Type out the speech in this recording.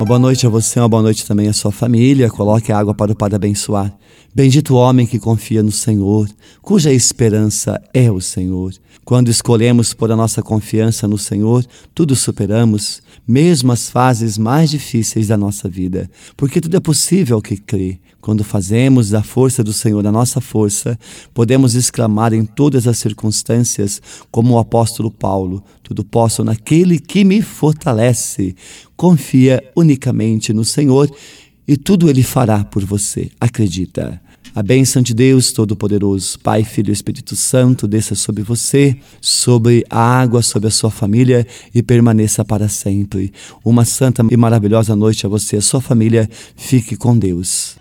Uma boa noite a você, uma boa noite também à sua família. Coloque a água para o Padre abençoar. Bendito o homem que confia no Senhor, cuja esperança é o Senhor. Quando escolhemos pôr a nossa confiança no Senhor, tudo superamos, mesmo as fases mais difíceis da nossa vida, porque tudo é possível ao que crê. Quando fazemos da força do Senhor a nossa força, podemos exclamar em todas as circunstâncias, como o apóstolo Paulo: Tudo posso naquele que me fortalece. Confia unicamente no Senhor e tudo ele fará por você. Acredita. A bênção de Deus Todo-Poderoso, Pai, Filho e Espírito Santo, desça sobre você, sobre a água, sobre a sua família e permaneça para sempre. Uma santa e maravilhosa noite a você e a sua família. Fique com Deus.